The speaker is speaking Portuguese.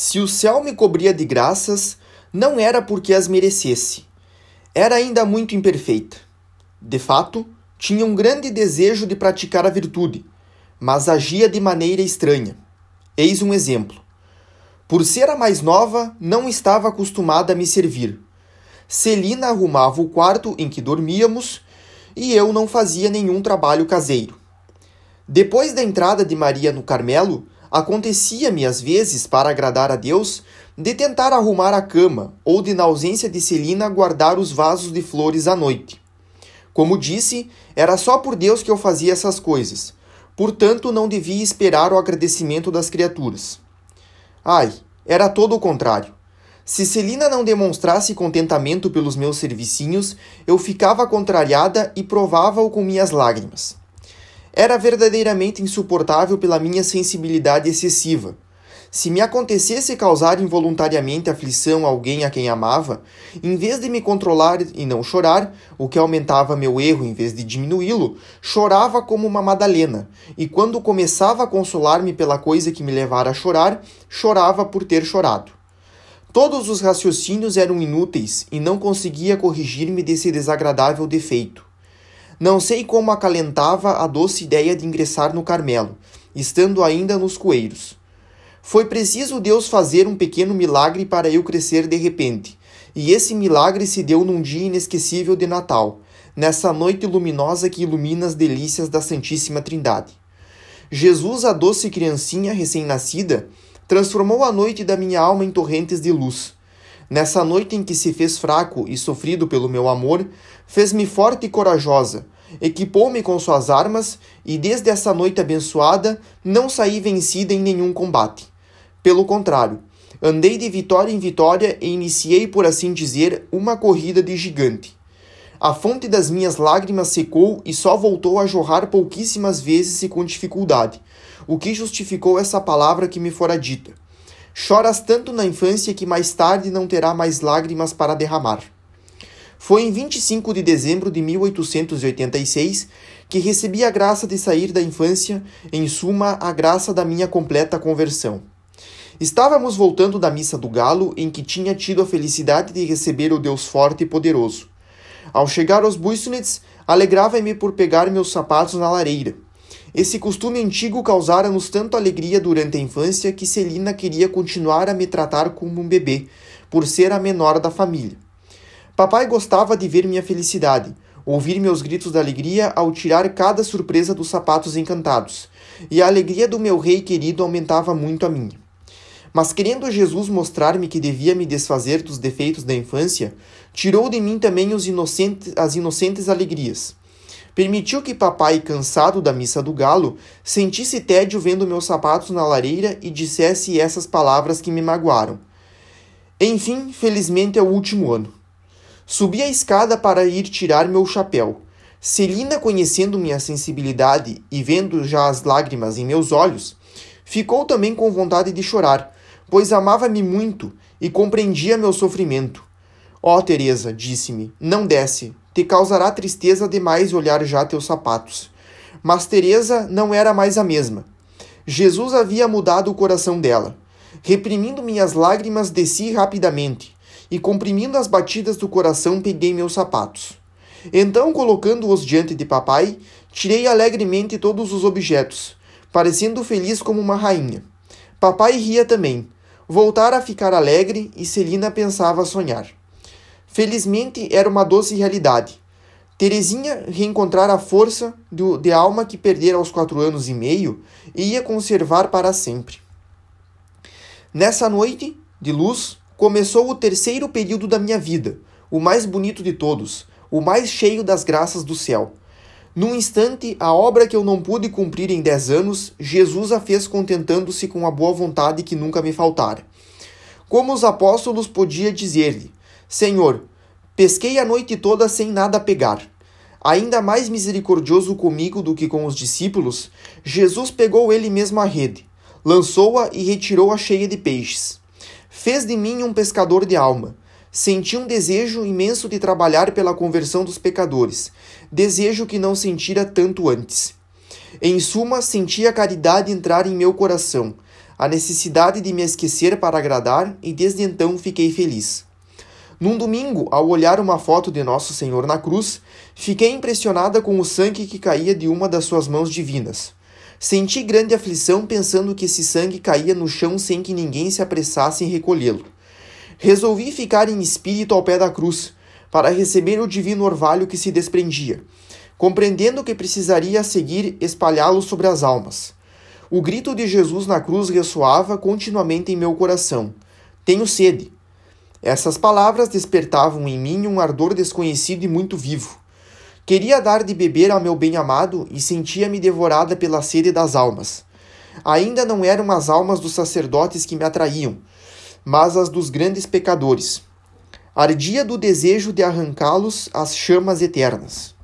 Se o céu me cobria de graças, não era porque as merecesse. Era ainda muito imperfeita. De fato, tinha um grande desejo de praticar a virtude, mas agia de maneira estranha. Eis um exemplo. Por ser a mais nova, não estava acostumada a me servir. Celina arrumava o quarto em que dormíamos e eu não fazia nenhum trabalho caseiro. Depois da entrada de Maria no Carmelo, acontecia-me às vezes, para agradar a Deus, de tentar arrumar a cama ou de, na ausência de Celina, guardar os vasos de flores à noite. Como disse, era só por Deus que eu fazia essas coisas, portanto não devia esperar o agradecimento das criaturas. Ai, era todo o contrário. Se Celina não demonstrasse contentamento pelos meus servicinhos, eu ficava contrariada e provava-o com minhas lágrimas. Era verdadeiramente insuportável pela minha sensibilidade excessiva. Se me acontecesse causar involuntariamente aflição a alguém a quem amava, em vez de me controlar e não chorar, o que aumentava meu erro em vez de diminuí-lo, chorava como uma Madalena, e quando começava a consolar-me pela coisa que me levara a chorar, chorava por ter chorado. Todos os raciocínios eram inúteis e não conseguia corrigir-me desse desagradável defeito. Não sei como acalentava a doce ideia de ingressar no Carmelo, estando ainda nos coeiros. Foi preciso Deus fazer um pequeno milagre para eu crescer de repente, e esse milagre se deu num dia inesquecível de Natal, nessa noite luminosa que ilumina as delícias da Santíssima Trindade. Jesus, a doce criancinha recém-nascida, transformou a noite da minha alma em torrentes de luz. Nessa noite em que se fez fraco e sofrido pelo meu amor, fez-me forte e corajosa, equipou-me com suas armas e desde essa noite abençoada não saí vencida em nenhum combate. Pelo contrário, andei de vitória em vitória e iniciei, por assim dizer, uma corrida de gigante. A fonte das minhas lágrimas secou e só voltou a jorrar pouquíssimas vezes e com dificuldade, o que justificou essa palavra que me fora dita. Choras tanto na infância que mais tarde não terá mais lágrimas para derramar. Foi em 25 de dezembro de 1886 que recebi a graça de sair da infância, em suma, a graça da minha completa conversão. Estávamos voltando da missa do galo, em que tinha tido a felicidade de receber o Deus forte e poderoso. Ao chegar aos Buissonets, alegrava-me por pegar meus sapatos na lareira. Esse costume antigo causara-nos tanto alegria durante a infância que Celina queria continuar a me tratar como um bebê, por ser a menor da família. Papai gostava de ver minha felicidade, ouvir meus gritos de alegria ao tirar cada surpresa dos sapatos encantados, e a alegria do meu rei querido aumentava muito a minha. Mas querendo Jesus mostrar-me que devia me desfazer dos defeitos da infância, tirou de mim também inocentes, as inocentes alegrias. Permitiu que papai, cansado da missa do galo, sentisse tédio vendo meus sapatos na lareira e dissesse essas palavras que me magoaram. Enfim, felizmente é o último ano. Subi a escada para ir tirar meu chapéu. Celina, conhecendo minha sensibilidade e vendo já as lágrimas em meus olhos, ficou também com vontade de chorar, pois amava-me muito e compreendia meu sofrimento. Ó oh, Teresa, disse-me, não desce, te causará tristeza demais olhar já teus sapatos. Mas Teresa não era mais a mesma. Jesus havia mudado o coração dela. Reprimindo minhas lágrimas, desci rapidamente, e comprimindo as batidas do coração, peguei meus sapatos. Então, colocando-os diante de papai, tirei alegremente todos os objetos, parecendo feliz como uma rainha. Papai ria também. Voltara a ficar alegre e Celina pensava sonhar. Felizmente era uma doce realidade. Terezinha reencontrara a força do, de alma que perdera aos quatro anos e meio e ia conservar para sempre. Nessa noite de luz começou o terceiro período da minha vida, o mais bonito de todos, o mais cheio das graças do céu. Num instante, a obra que eu não pude cumprir em dez anos, Jesus a fez contentando-se com a boa vontade que nunca me faltara. Como os apóstolos podia dizer-lhe: Senhor, pesquei a noite toda sem nada pegar. Ainda mais misericordioso comigo do que com os discípulos, Jesus pegou ele mesmo a rede, lançou-a e retirou-a cheia de peixes. Fez de mim um pescador de alma. Senti um desejo imenso de trabalhar pela conversão dos pecadores, desejo que não sentira tanto antes. Em suma, senti a caridade entrar em meu coração, a necessidade de me esquecer para agradar, e desde então fiquei feliz. Num domingo, ao olhar uma foto de Nosso Senhor na cruz, fiquei impressionada com o sangue que caía de uma das suas mãos divinas. Senti grande aflição pensando que esse sangue caía no chão sem que ninguém se apressasse em recolhê-lo. Resolvi ficar em espírito ao pé da cruz, para receber o divino orvalho que se desprendia, compreendendo que precisaria seguir espalhá-lo sobre as almas. O grito de Jesus na cruz ressoava continuamente em meu coração: Tenho sede. Essas palavras despertavam em mim um ardor desconhecido e muito vivo. Queria dar de beber ao meu bem-amado e sentia-me devorada pela sede das almas. Ainda não eram as almas dos sacerdotes que me atraíam, mas as dos grandes pecadores. Ardia do desejo de arrancá-los às chamas eternas.